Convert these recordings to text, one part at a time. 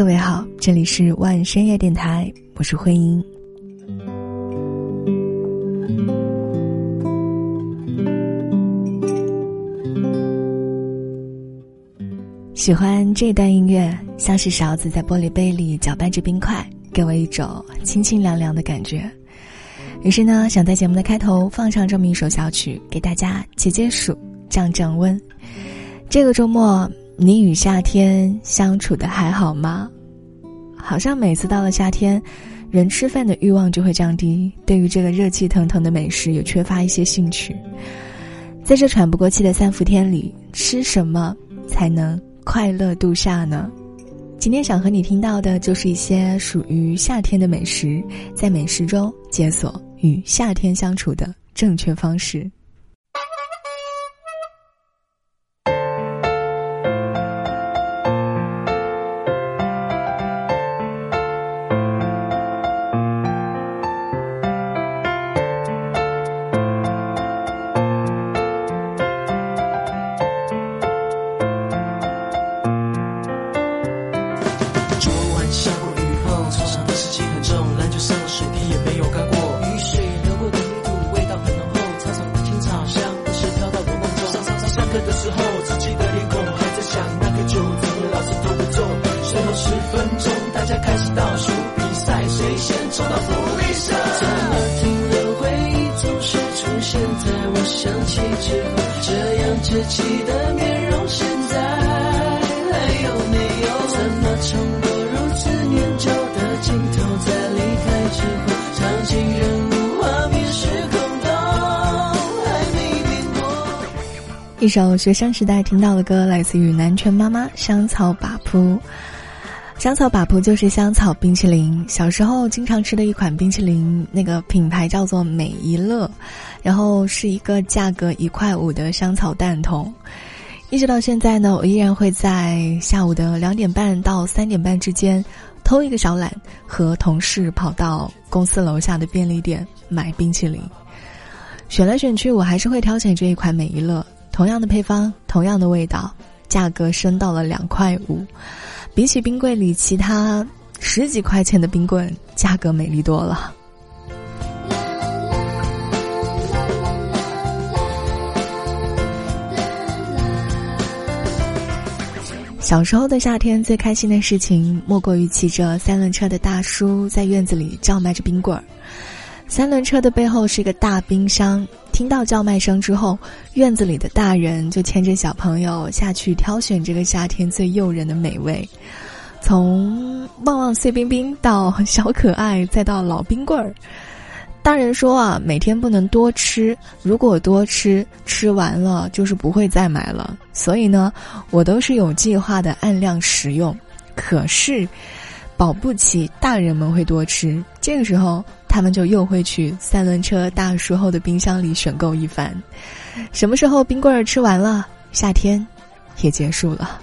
各位好，这里是万深夜电台，我是慧英。喜欢这段音乐，像是勺子在玻璃杯里搅拌着冰块，给我一种清清凉凉的感觉。于是呢，想在节目的开头放上这么一首小曲，给大家解解暑、降降温。这个周末，你与夏天相处的还好吗？好像每次到了夏天，人吃饭的欲望就会降低，对于这个热气腾腾的美食也缺乏一些兴趣。在这喘不过气的三伏天里，吃什么才能？快乐度夏呢？今天想和你听到的就是一些属于夏天的美食，在美食中解锁与夏天相处的正确方式。之后这样稚气的面容，现在还有没有？怎么冲过如此年久的镜头，在离开之后，场景人物画面时空都还没变过。一首学生时代听到的歌，来自于南拳妈妈《香草把铺》。香草把铺就是香草冰淇淋，小时候经常吃的一款冰淇淋，那个品牌叫做美一乐。然后是一个价格一块五的香草蛋筒，一直到现在呢，我依然会在下午的两点半到三点半之间，偷一个小懒，和同事跑到公司楼下的便利店买冰淇淋。选来选去，我还是会挑选这一款美一乐，同样的配方，同样的味道，价格升到了两块五，比起冰柜里其他十几块钱的冰棍，价格美丽多了。小时候的夏天，最开心的事情莫过于骑着三轮车的大叔在院子里叫卖着冰棍儿。三轮车的背后是一个大冰箱，听到叫卖声之后，院子里的大人就牵着小朋友下去挑选这个夏天最诱人的美味，从旺旺碎冰冰到小可爱，再到老冰棍儿。大人说啊，每天不能多吃，如果多吃，吃完了就是不会再买了。所以呢，我都是有计划的按量食用。可是，保不齐大人们会多吃，这个时候他们就又会去三轮车大叔后的冰箱里选购一番。什么时候冰棍儿吃完了，夏天也结束了。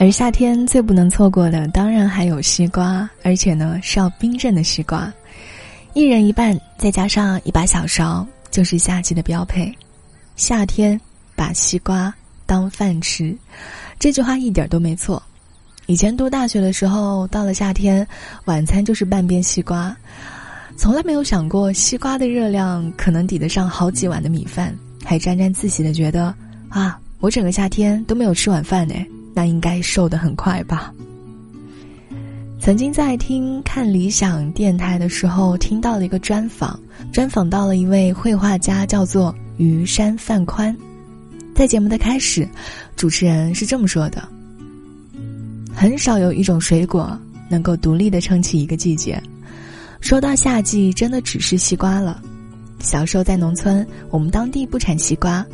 而夏天最不能错过的，当然还有西瓜，而且呢是要冰镇的西瓜，一人一半，再加上一把小勺，就是夏季的标配。夏天把西瓜当饭吃，这句话一点都没错。以前读大学的时候，到了夏天，晚餐就是半边西瓜，从来没有想过西瓜的热量可能抵得上好几碗的米饭，还沾沾自喜的觉得啊，我整个夏天都没有吃晚饭呢。那应该瘦得很快吧？曾经在听看理想电台的时候，听到了一个专访，专访到了一位绘画家，叫做于山范宽。在节目的开始，主持人是这么说的：“很少有一种水果能够独立的撑起一个季节。说到夏季，真的只是西瓜了。小时候在农村，我们当地不产西瓜，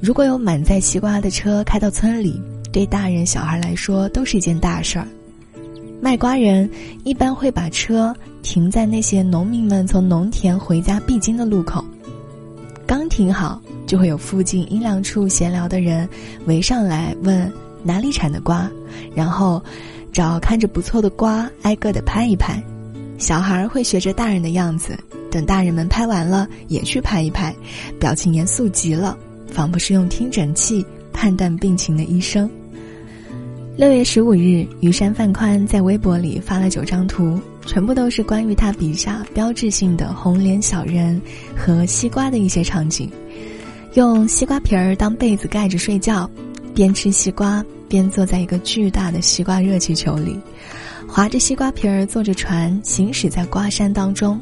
如果有满载西瓜的车开到村里。”对大人小孩来说都是一件大事儿。卖瓜人一般会把车停在那些农民们从农田回家必经的路口，刚停好，就会有附近阴凉处闲聊的人围上来问哪里产的瓜，然后找看着不错的瓜挨个的拍一拍。小孩会学着大人的样子，等大人们拍完了也去拍一拍，表情严肃极了，仿佛是用听诊器判断病情的医生。六月十五日，余山范宽在微博里发了九张图，全部都是关于他笔下标志性的红脸小人和西瓜的一些场景。用西瓜皮儿当被子盖着睡觉，边吃西瓜边坐在一个巨大的西瓜热气球里，划着西瓜皮儿坐着船行驶在瓜山当中。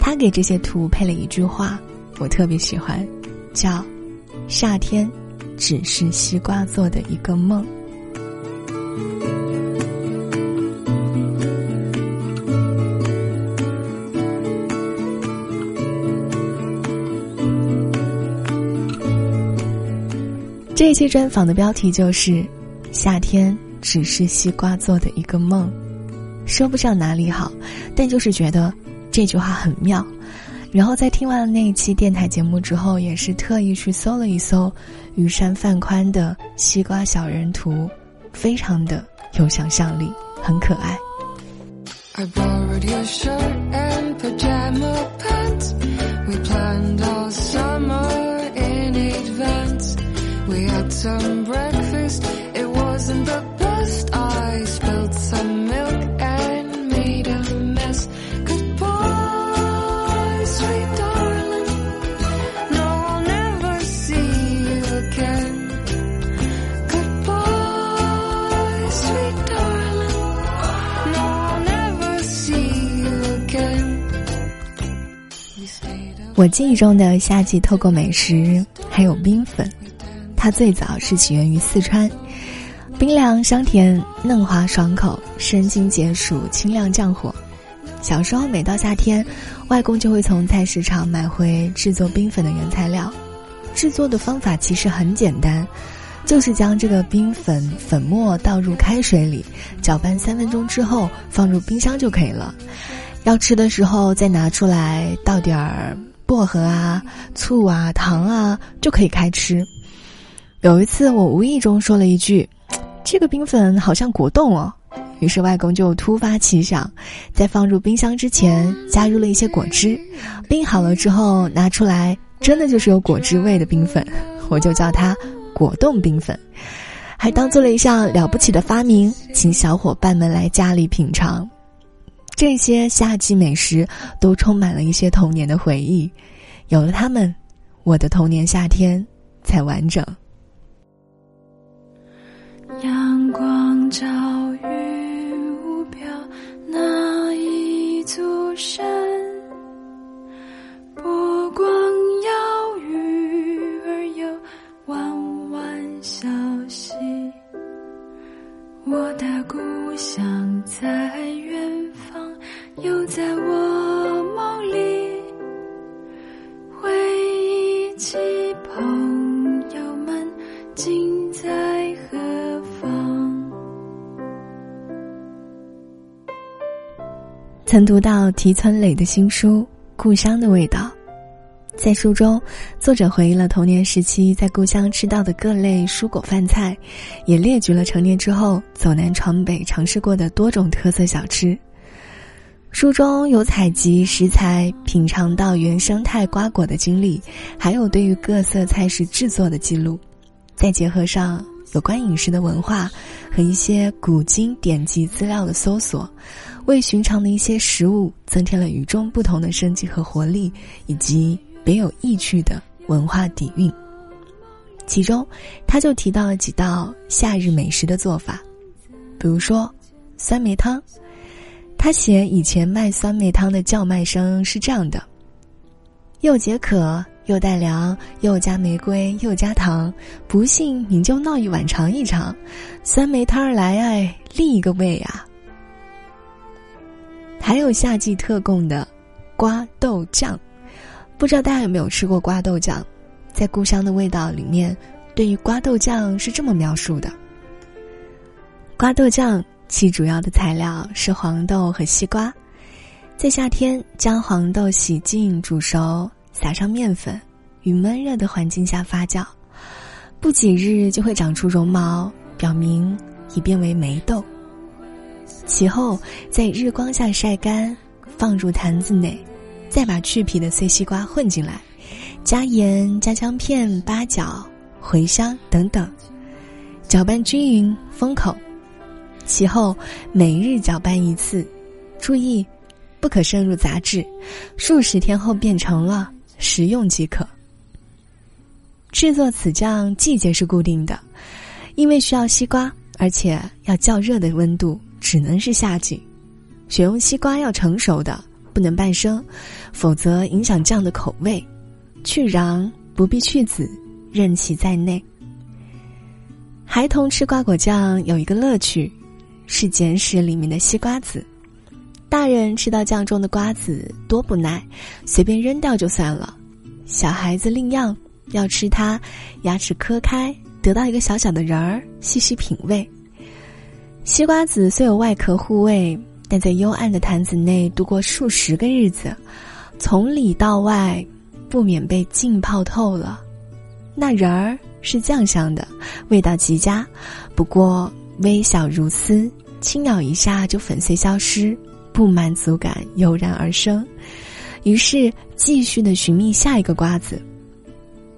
他给这些图配了一句话，我特别喜欢，叫“夏天只是西瓜做的一个梦”。期专访的标题就是“夏天只是西瓜做的一个梦”，说不上哪里好，但就是觉得这句话很妙。然后在听完了那一期电台节目之后，也是特意去搜了一搜雨山范宽的西瓜小人图，非常的有想象力，很可爱。some breakfast. It wasn't the best. I spilled some milk and made a mess. Goodbye, sweet darling. No, I'll never see you again. Goodbye, sweet darling. No, I'll never see you again. 我记忆中的夏季透过美食，还有冰粉。 它最早是起源于四川，冰凉香甜、嫩滑爽口、生津解暑、清亮降火。小时候每到夏天，外公就会从菜市场买回制作冰粉的原材料。制作的方法其实很简单，就是将这个冰粉粉末倒入开水里，搅拌三分钟之后放入冰箱就可以了。要吃的时候再拿出来倒点儿薄荷啊、醋啊、糖啊，就可以开吃。有一次，我无意中说了一句：“这个冰粉好像果冻哦。”于是外公就突发奇想，在放入冰箱之前加入了一些果汁，冰好了之后拿出来，真的就是有果汁味的冰粉，我就叫它果冻冰粉，还当做了一项了不起的发明，请小伙伴们来家里品尝。这些夏季美食都充满了一些童年的回忆，有了它们，我的童年夏天才完整。阳光照云雾飘，那一座山，波光摇鱼儿游，弯弯小溪。我的故乡在远方，又在曾读到提村磊的新书《故乡的味道》，在书中，作者回忆了童年时期在故乡吃到的各类蔬果饭菜，也列举了成年之后走南闯北尝试过的多种特色小吃。书中有采集食材、品尝到原生态瓜果的经历，还有对于各色菜式制作的记录，再结合上有关饮食的文化和一些古今典籍资料的搜索。为寻常的一些食物增添了与众不同的生机和活力，以及别有意趣的文化底蕴。其中，他就提到了几道夏日美食的做法，比如说酸梅汤。他写以前卖酸梅汤的叫卖声是这样的：又解渴，又带凉，又加玫瑰，又加糖。不信你就闹一碗尝一尝，酸梅汤儿来哎，另一个味啊！还有夏季特供的瓜豆酱，不知道大家有没有吃过瓜豆酱？在《故乡的味道》里面，对于瓜豆酱是这么描述的：瓜豆酱其主要的材料是黄豆和西瓜，在夏天将黄豆洗净煮熟，撒上面粉，于闷热的环境下发酵，不几日就会长出绒毛，表明已变为霉豆。其后在日光下晒干，放入坛子内，再把去皮的碎西瓜混进来，加盐、加姜片、八角、茴香等等，搅拌均匀，封口。其后每日搅拌一次，注意不可渗入杂质，数十天后变成了，食用即可。制作此酱季节是固定的，因为需要西瓜，而且要较热的温度，只能是夏季。选用西瓜要成熟的，不能半生，否则影响酱的口味。去瓤不必去籽，任其在内。孩童吃瓜果酱有一个乐趣。是捡食里面的西瓜籽，大人吃到酱中的瓜子多不耐，随便扔掉就算了。小孩子另样，要吃它，牙齿磕开，得到一个小小的仁儿，细细品味。西瓜子虽有外壳护卫，但在幽暗的坛子内度过数十个日子，从里到外，不免被浸泡透了。那仁儿是酱香的，味道极佳，不过。微小如丝，轻咬一下就粉碎消失，不满足感油然而生。于是继续的寻觅下一个瓜子。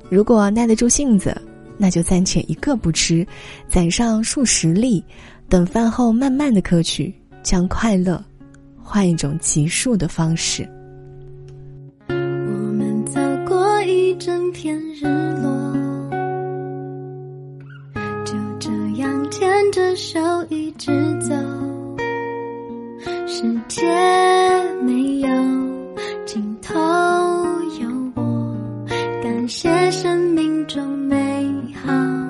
如果耐得住性子，那就暂且一个不吃，攒上数十粒，等饭后慢慢的嗑去，将快乐换一种极速的方式。我们走过一整片日落。就这样牵着手一直走，世界没有尽头，有我，感谢生命中美好。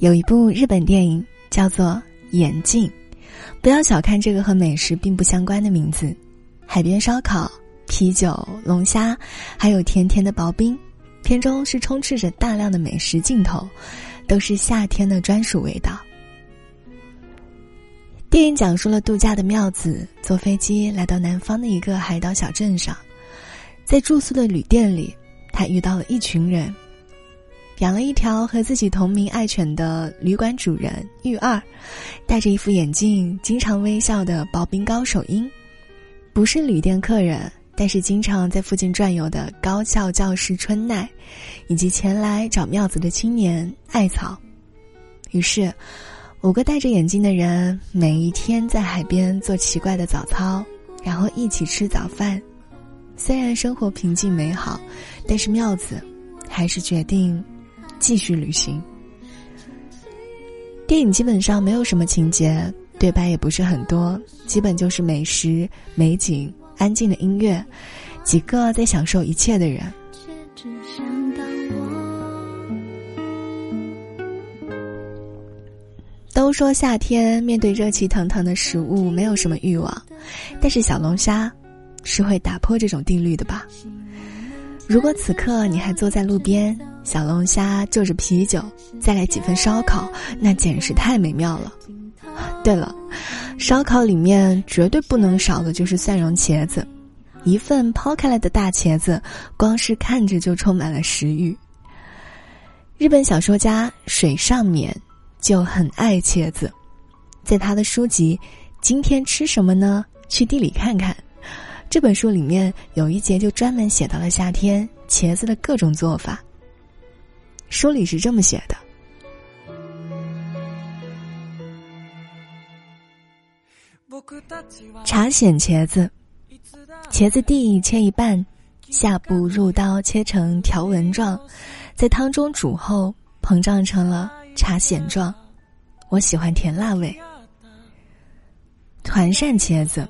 有一部日本电影叫做《眼镜》，不要小看这个和美食并不相关的名字。海边烧烤、啤酒、龙虾，还有甜甜的薄冰，片中是充斥着大量的美食镜头，都是夏天的专属味道。电影讲述了度假的妙子坐飞机来到南方的一个海岛小镇上，在住宿的旅店里，他遇到了一群人。养了一条和自己同名爱犬的旅馆主人玉二，戴着一副眼镜、经常微笑的刨冰高手英，不是旅店客人，但是经常在附近转悠的高校教师春奈，以及前来找妙子的青年艾草。于是，五个戴着眼镜的人每一天在海边做奇怪的早操，然后一起吃早饭。虽然生活平静美好，但是妙子还是决定。继续旅行。电影基本上没有什么情节，对白也不是很多，基本就是美食、美景、安静的音乐，几个在享受一切的人。都说夏天面对热气腾腾的食物没有什么欲望，但是小龙虾是会打破这种定律的吧？如果此刻你还坐在路边，小龙虾就着啤酒，再来几份烧烤，那简直太美妙了。对了，烧烤里面绝对不能少的就是蒜蓉茄子，一份抛开来的大茄子，光是看着就充满了食欲。日本小说家水上勉就很爱茄子，在他的书籍《今天吃什么呢？去地里看看》。这本书里面有一节就专门写到了夏天茄子的各种做法。书里是这么写的：茶藓茄子，茄子蒂切一半，下部入刀切成条纹状，在汤中煮后膨胀成了茶藓状。我喜欢甜辣味。团扇茄子。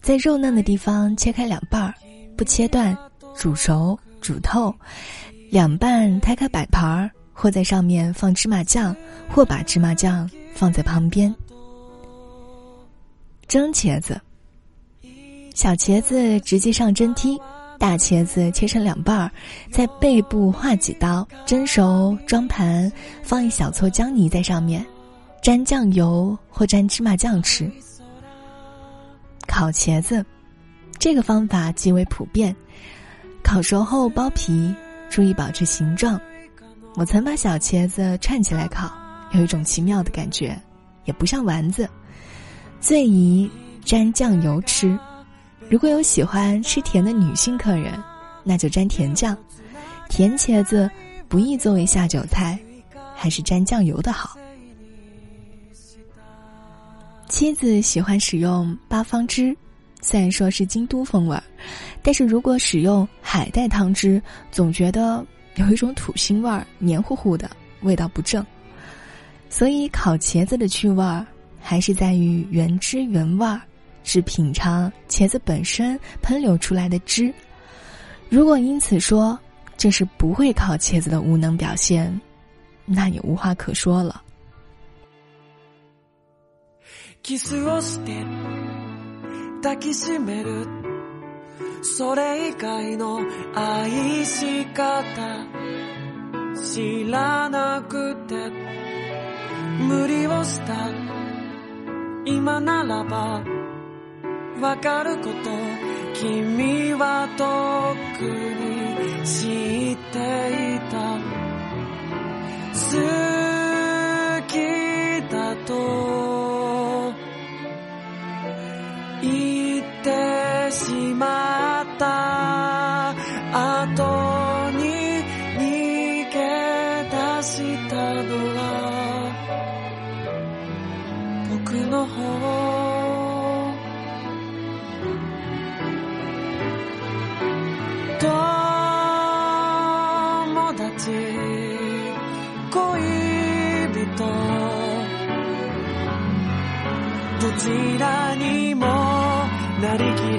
在肉嫩的地方切开两半儿，不切断，煮熟煮透，两半摊开摆盘儿，或在上面放芝麻酱，或把芝麻酱放在旁边。蒸茄子，小茄子直接上蒸屉，大茄子切成两半儿，在背部划几刀，蒸熟装盘，放一小撮姜泥在上面，沾酱油或沾芝麻酱吃。烤茄子，这个方法极为普遍。烤熟后剥皮，注意保持形状。我曾把小茄子串起来烤，有一种奇妙的感觉，也不像丸子。最宜沾酱油吃。如果有喜欢吃甜的女性客人，那就沾甜酱。甜茄子不宜作为下酒菜，还是沾酱油的好。妻子喜欢使用八方汁，虽然说是京都风味儿，但是如果使用海带汤汁，总觉得有一种土腥味儿，黏糊糊的，味道不正。所以烤茄子的趣味儿还是在于原汁原味儿，是品尝茄子本身喷流出来的汁。如果因此说这是不会烤茄子的无能表现，那也无话可说了。キスをして抱きしめる。それ以外の愛し方知らなくて無理をした。今ならばわかること君はとっくに知っていた。好きだと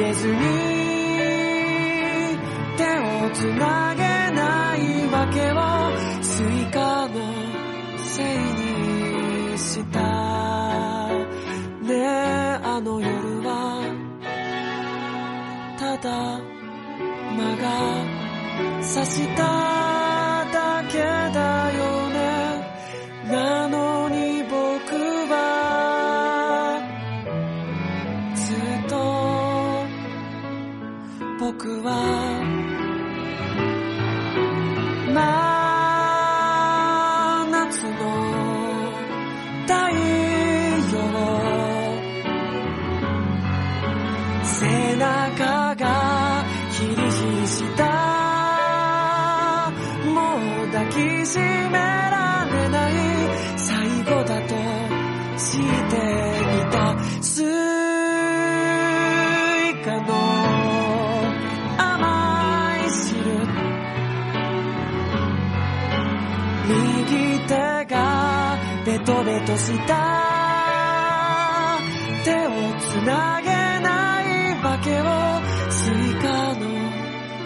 れずに手をつなげないわけをスイカのせいにしたねえあの夜はただ間が差したは真夏の太陽背中がヒリヒリしたもう抱きしめられない最後だとしていたベトベトした手をつなげないわけをスイカの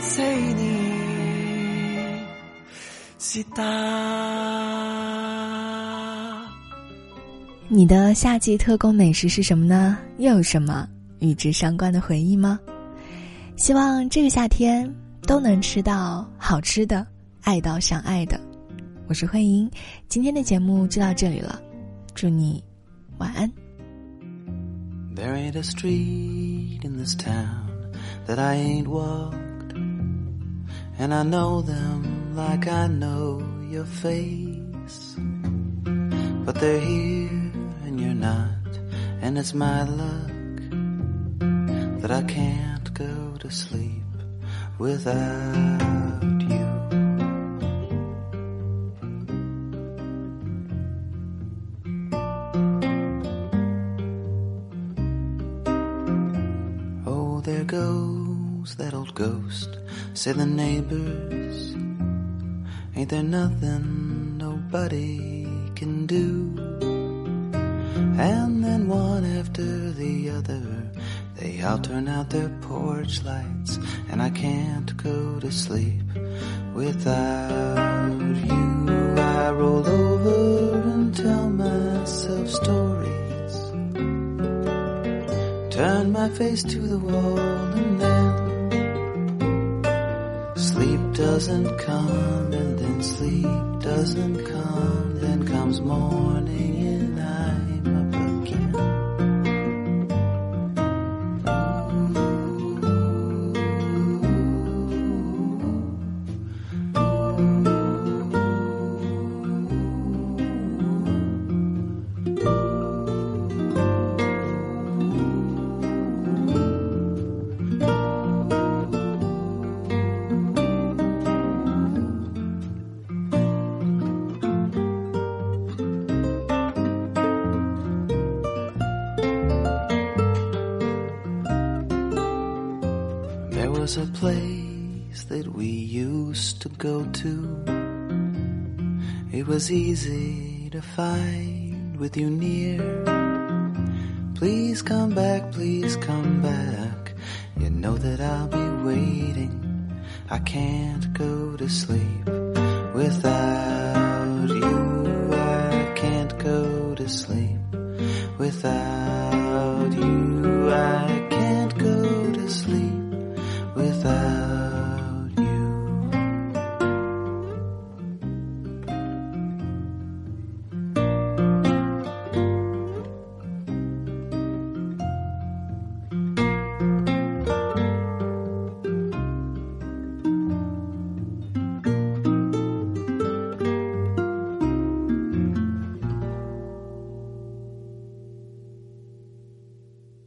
せいにした你的夏季特供美食是什么呢？又有什么？ 与之相关的回忆吗？希望这个夏天都能吃到好吃的，爱到想爱的。 我是慧英，今天的节目就到这里了，祝你晚安。There ain't a street in this town that I ain't walked, and I know them like I know your face. But they're here and you're not, and it's my luck that I can't go to sleep without say the neighbors. Ain't there nothing nobody can do? And then one after the other, they all turn out their porch lights, and I can't go to sleep without you. I roll over and tell myself stories. Turn my face to the wall and then doesn't come and then sleep doesn't come. Then comes morning was easy to find with you near. Please come back, please come back. You know that I'll be waiting. I can't go to sleep without you. I can't go to sleep without